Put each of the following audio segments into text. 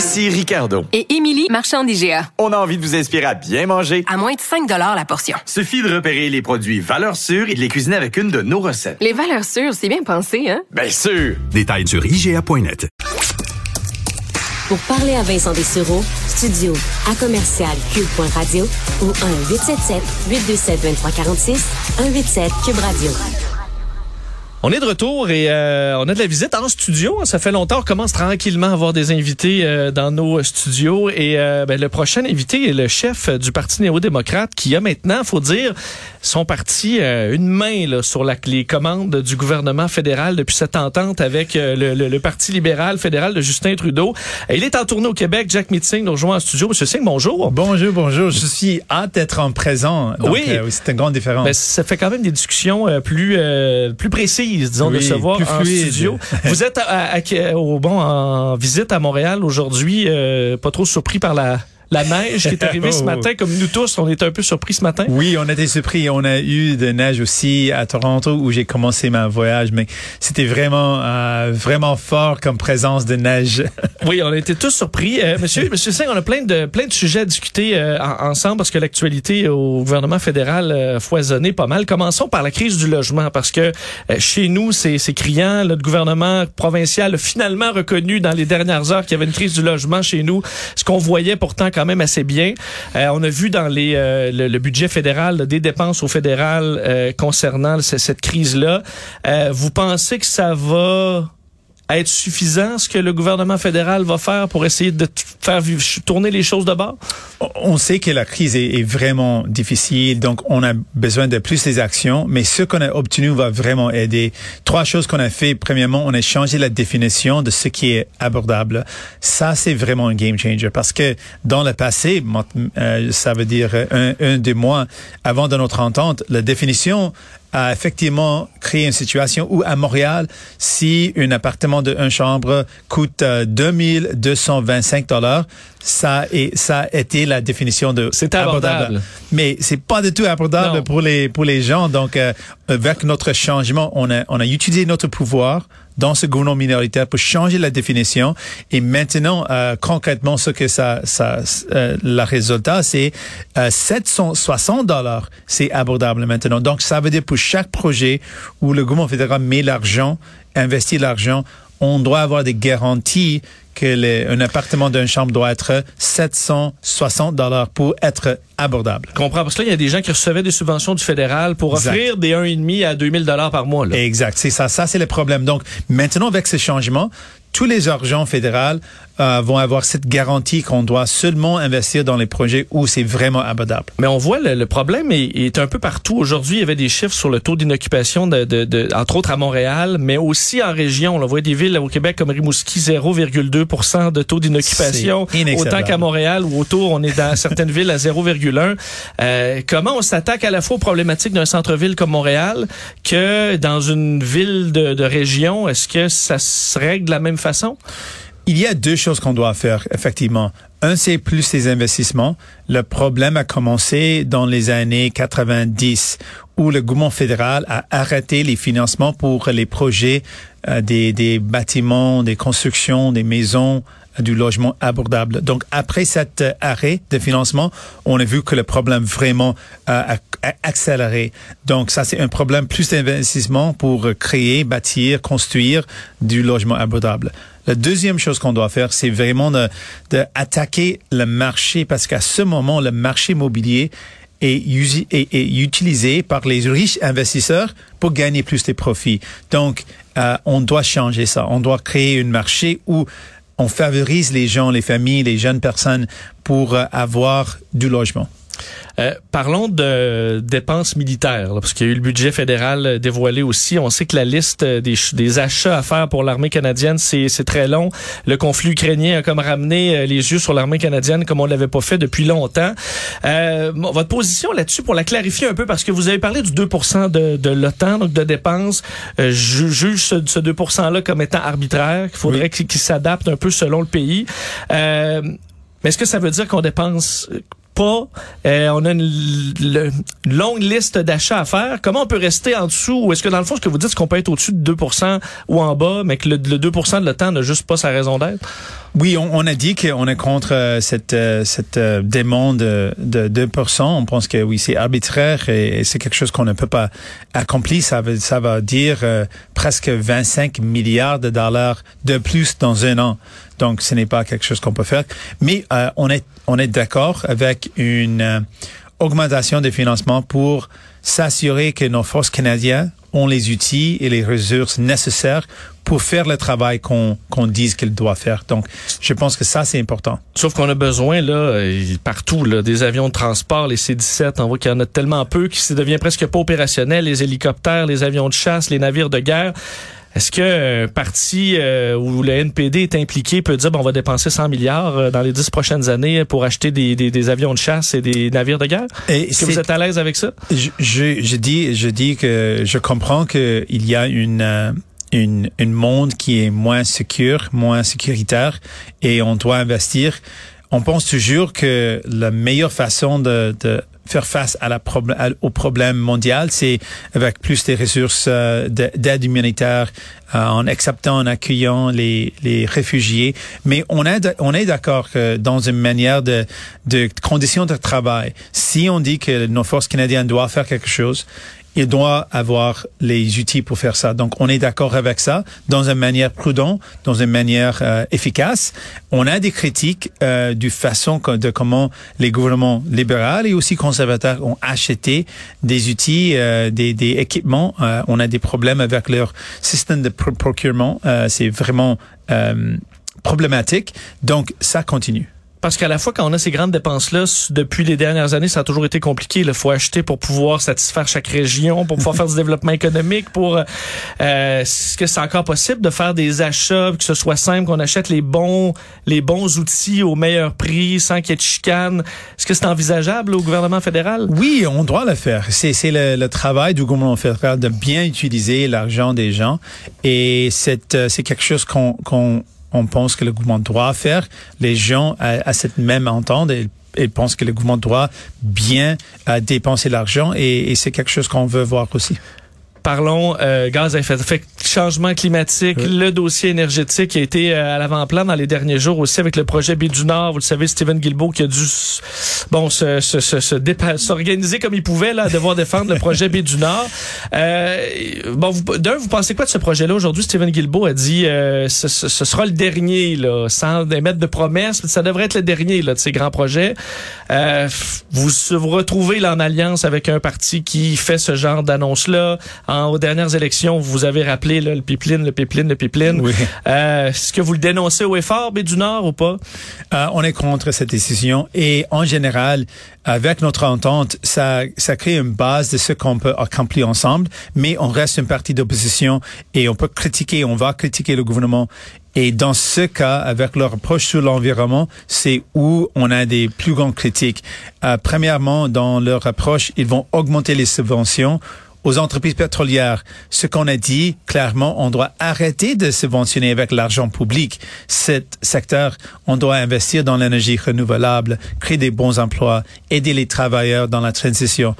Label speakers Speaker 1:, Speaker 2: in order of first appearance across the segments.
Speaker 1: Ici Ricardo.
Speaker 2: Et Émilie, marchand d'IGA.
Speaker 1: On a envie de vous inspirer à bien manger.
Speaker 2: À moins de 5 la portion.
Speaker 1: Suffit de repérer les produits valeurs sûres et de les cuisiner avec une de nos recettes.
Speaker 2: Les valeurs sûres, c'est bien pensé, hein?
Speaker 1: Bien sûr!
Speaker 3: Détails sur IGA.net.
Speaker 4: Pour parler à Vincent Dessureau, studio à commercial cube.radio ou 1-877-827-2346, 187 Cube Radio.
Speaker 5: On est de retour et euh, on a de la visite en studio. Ça fait longtemps, on commence tranquillement à avoir des invités euh, dans nos studios. Et euh, ben, le prochain invité est le chef du Parti néo-démocrate qui a maintenant, faut dire, son parti une main là, sur la, les commandes du gouvernement fédéral depuis cette entente avec le, le, Parti libéral fédéral de Justin Trudeau. Et il est en tournée au Québec. Jack Meeting nous rejoint en studio. Monsieur Singh, bonjour.
Speaker 6: Bonjour, bonjour. Je suis hâte d'être en présent. Donc,
Speaker 5: oui,
Speaker 6: c'est une grande différence.
Speaker 5: Ben, ça fait quand même des discussions plus, plus précises disons, de se voir en studio. Vous êtes au, bon, en visite à Montréal aujourd'hui, euh, pas trop surpris par la la neige qui est arrivée ce oh. matin, comme nous tous, on est un peu surpris ce matin.
Speaker 6: Oui, on était surpris. On a eu de neige aussi à Toronto où j'ai commencé ma voyage, mais c'était vraiment, euh, vraiment fort comme présence de neige.
Speaker 5: oui, on a été tous surpris. Euh, monsieur, monsieur Singh, on a plein de, plein de sujets à discuter euh, ensemble parce que l'actualité au gouvernement fédéral foisonnait pas mal. Commençons par la crise du logement parce que chez nous, c'est criant. Le gouvernement provincial a finalement reconnu dans les dernières heures qu'il y avait une crise du logement chez nous. Ce qu'on voyait pourtant quand même assez bien. Euh, on a vu dans les, euh, le, budget fédéral des dépenses au fédéral euh, concernant cette crise-là. vous pensez que ça va être suffisant ce que le gouvernement fédéral va faire pour essayer de faire tourner les choses de bord?
Speaker 6: On sait que la crise est, vraiment difficile, donc on a besoin de plus des actions, mais ce qu'on a obtenu va vraiment aider. Trois choses qu'on a fait. Premièrement, on a changé la définition de ce qui est abordable. Ça, c'est vraiment un game changer parce que dans le passé, euh, ça veut dire un, un deux mois avant de notre entente, la définition a effectivement créé une situation où à Montréal, si un appartement de une chambre coûte 2225 euh, dollars, ça est ça a été la définition de
Speaker 5: c'est abordable.
Speaker 6: mais c'est pas du tout abordable pour les pour les gens. Donc euh, avec notre changement on a on a utilisé notre pouvoir dans ce gouvernement minoritaire pour changer la définition. Et maintenant euh, concrètement ce que ça ça euh, le résultat c'est 760 dollars c'est abordable maintenant. Donc ça veut dire pour chaque projet où le gouvernement fédéral met l'argent investit l'argent on doit avoir des garanties que un appartement d'une chambre doit être 760 dollars pour être abordable.
Speaker 5: Je comprends parce que là il y a des gens qui recevaient des subventions du fédéral pour offrir des 1,5 à 2000 dollars par mois. Là.
Speaker 6: Exact, c'est ça, ça c'est le problème. Donc maintenant avec ces changements, tous les argents fédéraux euh, vont avoir cette garantie qu'on doit seulement investir dans les projets où c'est vraiment abordable.
Speaker 5: Mais on voit le, problème est, est, un peu partout. Aujourd'hui, il y avait des chiffres sur le taux d'inoccupation, de, de, de, entre autres à Montréal, mais aussi en région. On voit des villes au Québec comme Rimouski, 0,2 de taux d'inoccupation. Autant qu'à Montréal ou autour, on est dans certaines villes à 0,1. Euh, comment on s'attaque à la fois aux problématiques d'un centre-ville comme Montréal que dans une ville de, de région? Est-ce que ça se règle de la même façon?
Speaker 6: Il y a deux choses qu'on doit faire, effectivement. Un, c'est plus les investissements. Le problème a commencé dans les années 90, où le gouvernement fédéral a arrêté les financements pour les projets euh, des, des bâtiments, des constructions, des maisons, du logement abordable. Donc, après cet euh, arrêt de financement, on a vu que le problème vraiment a accéléré. Donc, ça, c'est un problème plus d'investissement pour créer, bâtir, construire du logement abordable. La deuxième chose qu'on doit faire, c'est vraiment de, de, attaquer le marché parce qu'à ce moment, le marché immobilier est, est, est, utilisé par les riches investisseurs pour gagner plus de profits. Donc, euh, on doit changer ça. On doit créer un marché où on favorise les gens, les familles, les jeunes personnes pour euh, avoir du logement.
Speaker 5: Euh, parlons de dépenses militaires, là, parce qu'il y a eu le budget fédéral euh, dévoilé aussi. On sait que la liste euh, des, des achats à faire pour l'armée canadienne, c'est très long. Le conflit ukrainien a comme ramené euh, les yeux sur l'armée canadienne comme on l'avait pas fait depuis longtemps. Euh, votre position là-dessus, pour la clarifier un peu, parce que vous avez parlé du 2 de, de l'OTAN, donc de dépenses. Euh, je juge ce, ce 2 %-là comme étant arbitraire, qu'il faudrait qu'il qu'il s'adapte un peu selon le pays. Euh, mais est-ce que ça veut dire qu'on dépense Euh, on a une longue liste d'achats à faire. Comment on peut rester en dessous? Ou est-ce que dans le fond, ce que vous dites, c'est qu'on peut être au-dessus de 2% ou en bas, mais que le, le 2% de l'OTAN n'a juste pas sa raison d'être?
Speaker 6: Oui, on, on a dit qu'on est contre euh, cette, euh, cette euh, demande de, de 2%. On pense que oui, c'est arbitraire et, c'est quelque chose qu'on ne peut pas accomplir. Ça veut, ça va dire presque 25 milliards de dollars de plus dans un an. Donc, ce n'est pas quelque chose qu'on peut faire. Mais on est, on est d'accord avec une augmentation des financements pour s'assurer que nos forces canadiennes ont les outils et les ressources nécessaires pour faire le travail qu'on qu'on dise qu'elles doivent faire. Donc, je pense que ça, c'est important.
Speaker 5: Sauf qu'on a besoin, là, euh, partout, là, des avions de transport, les C-17, on voit qu'il y en a tellement peu qui devient presque pas opérationnel, les hélicoptères, les avions de chasse, les navires de guerre. Est-ce que un parti euh, où le NPD est impliqué peut dire bon, on va dépenser 100 milliards euh, dans les 10 prochaines années pour acheter des, des, des avions de chasse et des navires de guerre? Est-ce que vous êtes à l'aise avec ça?
Speaker 6: Je, je, je dis, je dis que je comprends qu'il y a une, euh, une, une monde qui est moins sécure, moins sécuritaire, et on doit investir. On pense toujours que la meilleure façon de, de faire face à la au problème mondial, c'est avec plus de ressources euh, de- d'aide humanitaire, euh, en acceptant, en accueillant les, les réfugiés. Mais on on est d'accord que dans une manière de, de conditions de travail, si on dit que nos forces canadiennes doivent faire quelque chose, il doit avoir les outils pour faire ça. Donc, on est d'accord avec ça, dans une manière prudente, dans une manière euh, efficace. On a des critiques euh, du façon de comment les gouvernements libéraux et aussi conservateurs ont acheté des outils, euh, des, des équipements. Euh, on a des problèmes avec leur système de pro- procurement. Euh, C'est vraiment problématique. Donc, ça continue.
Speaker 5: Parce qu'à la fois, quand on a ces grandes dépenses-là, depuis les dernières années, ça a toujours été compliqué. Il faut acheter pour pouvoir satisfaire chaque région, pour pouvoir faire du développement économique. Pour euh, Est-ce que c'est encore possible de faire des achats, que ce soit simple, qu'on achète les bons les bons outils au meilleur prix, sans qu'il y ait de chicane? Est-ce que c'est envisageable au gouvernement fédéral?
Speaker 6: Oui, on doit le faire. C'est le, le travail du gouvernement fédéral de bien utiliser l'argent des gens et c'est euh, c'est quelque chose qu'on qu'on on pense que le gouvernement doit faire. Les gens à, cette même entente et ils pensent que le gouvernement doit bien dépenser l'argent et c'est quelque chose qu'on veut voir aussi.
Speaker 5: Parlons euh, gaz à effet de serre, changement climatique, le dossier énergétique qui a été euh, à l'avant-plan dans les derniers jours aussi avec le projet B du Nord. Vous le savez, Stephen Guilbeault qui a dû bon se, se, se, se s'organiser comme il pouvait là, à devoir défendre le projet B du Nord. Euh, bon, vous- d'un, vous pensez quoi de ce projet-là aujourd'hui? Stephen Guilbeault a dit euh, ce, ce- ce sera le dernier là, sans émettre de promesses, mais ça devrait être le dernier là de ces grands projets. Euh, vous vous retrouvez là en alliance avec un parti qui fait ce genre d'annonce-là. En, aux dernières élections, vous avez rappelé là, le pipeline, le pipeline, le pipeline.
Speaker 6: Oui.
Speaker 5: Euh, Est-ce que vous le dénoncez au effort, B du Nord, ou pas?
Speaker 6: Euh, on est contre cette décision et en général, avec notre entente, ça, ça crée une base de ce qu'on peut accomplir ensemble, mais on reste une partie d'opposition et on peut critiquer, on va critiquer le gouvernement. Et dans ce cas, avec leur approche sur l'environnement, c'est où on a des plus grandes critiques. Euh, premièrement, dans leur approche, ils vont augmenter les subventions aux entreprises pétrolières. Ce qu'on a dit clairement, on doit arrêter de subventionner avec l'argent public cet secteur. On doit investir dans l'énergie renouvelable, créer des bons emplois, aider les travailleurs dans la transition.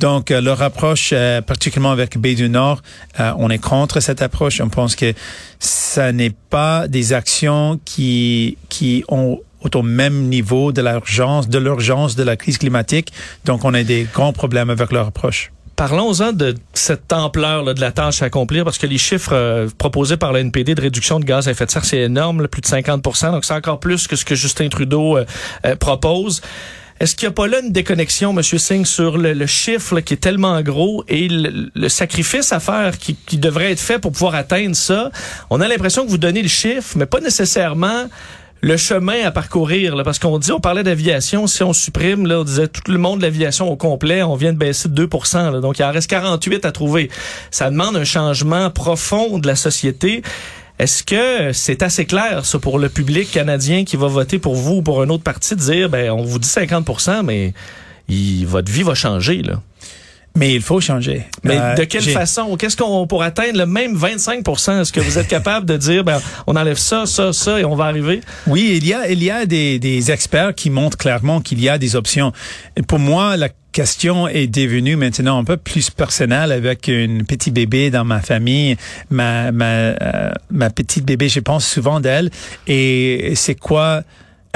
Speaker 6: Donc, euh, leur approche, euh, particulièrement avec Bay du Nord, euh, on est contre cette approche. On pense que ça n'est pas des actions qui qui ont au même niveau de l'urgence, de l'urgence de la crise climatique. Donc, on a des grands problèmes avec leur approche.
Speaker 5: Parlons-en de cette ampleur de la tâche à accomplir, parce que les chiffres euh, proposés par le NPD de réduction de gaz à effet de serre, c'est énorme, plus de 50 donc c'est encore plus que ce que Justin Trudeau euh, euh, propose. Est-ce qu'il n'y a pas là une déconnexion, M. Singh, sur le, chiffre qui est tellement gros et le, le sacrifice à faire qui, qui devrait être fait pour pouvoir atteindre ça? On a l'impression que vous donnez le chiffre, mais pas nécessairement le chemin à parcourir, parce qu'on dit, on parlait d'aviation, si on supprime, là, on disait tout le monde de l'aviation au complet, on vient de baisser de 2 là, donc il en reste 48 à trouver. Ça demande un changement profond de la société. Est-ce que c'est assez clair, ça, pour le public canadien qui va voter pour vous ou pour un autre parti, de dire, ben, on vous dit 50% mais il, votre vie va changer, là?
Speaker 6: Mais il faut changer.
Speaker 5: Mais
Speaker 6: Euh,
Speaker 5: de quelle façon? Qu'est-ce qu'on pour atteindre le même 25% Est-ce que vous êtes capable de dire, ben, on enlève ça, ça, ça et on va arriver?
Speaker 6: Oui, il y a, il y a des, des experts qui montrent clairement qu'il y a des options. Et pour moi, la question est devenue maintenant un peu plus personnelle avec un petit bébé dans ma famille. Ma, ma, euh, ma petite bébé, je pense souvent d'elle. Et c'est quoi...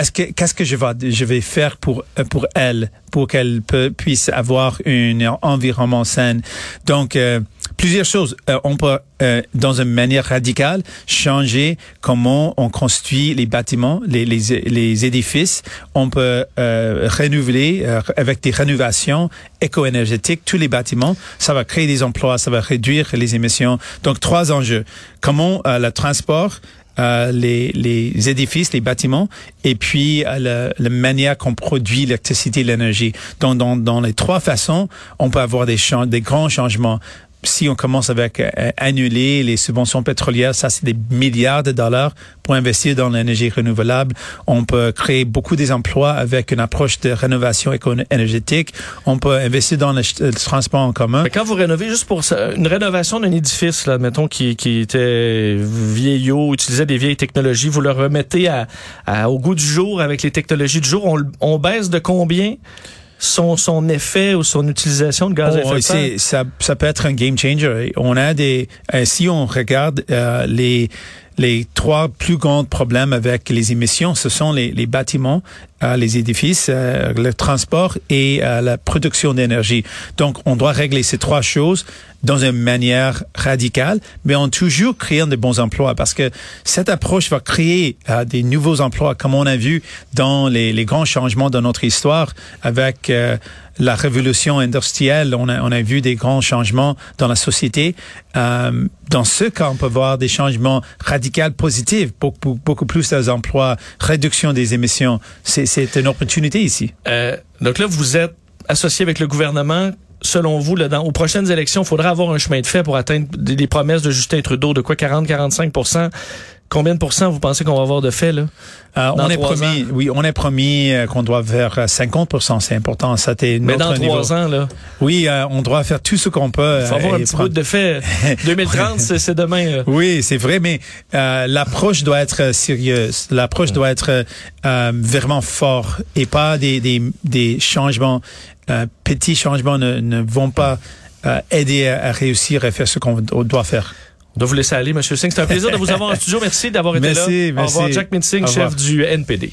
Speaker 6: Est-ce que qu'est-ce que je vais je vais faire pour euh, pour elle pour qu'elle puisse avoir un environnement sain? Donc euh, plusieurs choses. Euh, on peut euh, dans une manière radicale changer comment on construit les bâtiments les les, les édifices. On peut euh, renouveler euh, avec des rénovations éco-énergétiques tous les bâtiments. Ça va créer des emplois ça va réduire les émissions. Donc trois enjeux. Comment euh, le transport euh, les, les édifices, les bâtiments, et puis euh, la, la manière qu'on produit l'électricité l'énergie. Donc, dans, dans les trois façons, on peut avoir des, des grands changements. Si on commence avec euh, annuler les subventions pétrolières, ça c'est des milliards de dollars pour investir dans l'énergie renouvelable. On peut créer beaucoup des emplois avec une approche de rénovation éco-énergétique. On peut investir dans le, transport en commun.
Speaker 5: Mais quand vous rénovez, juste pour ça, une rénovation d'un édifice, là, mettons, qui, qui était vieillot, utilisait des vieilles technologies, vous le remettez à, à- au goût du jour avec les technologies du jour, on, on baisse de combien? Son, son effet ou son utilisation de gaz à
Speaker 6: Oh,
Speaker 5: effet de serre?
Speaker 6: ça, ça peut être un game changer. On a des, euh, si on regarde euh, les les trois plus grands problèmes avec les émissions, ce sont les, les bâtiments, les édifices, euh, le transport et la production d'énergie. Donc, on doit régler ces trois choses dans une manière radicale, mais en toujours créant de bons emplois, parce que cette approche va créer euh, des nouveaux emplois, comme on a vu dans les, les grands changements de notre histoire avec euh, la révolution industrielle, on a, on a vu des grands changements dans la société. Euh, dans ce cas, on peut voir des changements radicaux positifs, beaucoup, beaucoup plus d'emplois, réduction des émissions. C'est une opportunité ici.
Speaker 5: Euh, donc là, vous êtes associé avec le gouvernement. Selon vous, là, dans, aux prochaines élections, il faudra avoir un chemin de fait pour atteindre des, promesses de Justin Trudeau de quoi 40-45 Combien de pourcents vous pensez qu'on va avoir de fait là?
Speaker 6: Euh, on est promis, oui, on est promis euh, qu'on doit faire euh, 50% c'est important. Ça, c'est
Speaker 5: Mais dans trois ans là,
Speaker 6: Oui, euh, on doit faire tout ce qu'on peut.
Speaker 5: il faut
Speaker 6: euh,
Speaker 5: avoir un
Speaker 6: et
Speaker 5: petit
Speaker 6: prendre-
Speaker 5: bout de fait. 2030, c'est demain. là.
Speaker 6: Oui, c'est vrai, mais euh, l'approche doit être euh, sérieuse. L'approche doit être euh, vraiment fort et pas des, des, des changements. Euh, petits changements ne, ne vont pas euh, aider à, à réussir à faire ce qu'on doit faire.
Speaker 5: Doit vous laisser aller, Monsieur Singh. C'est un plaisir de vous avoir en studio. Merci d'avoir été
Speaker 6: Merci,
Speaker 5: là. Au revoir,
Speaker 6: merci.
Speaker 5: Jack Minsing, chef du NPD.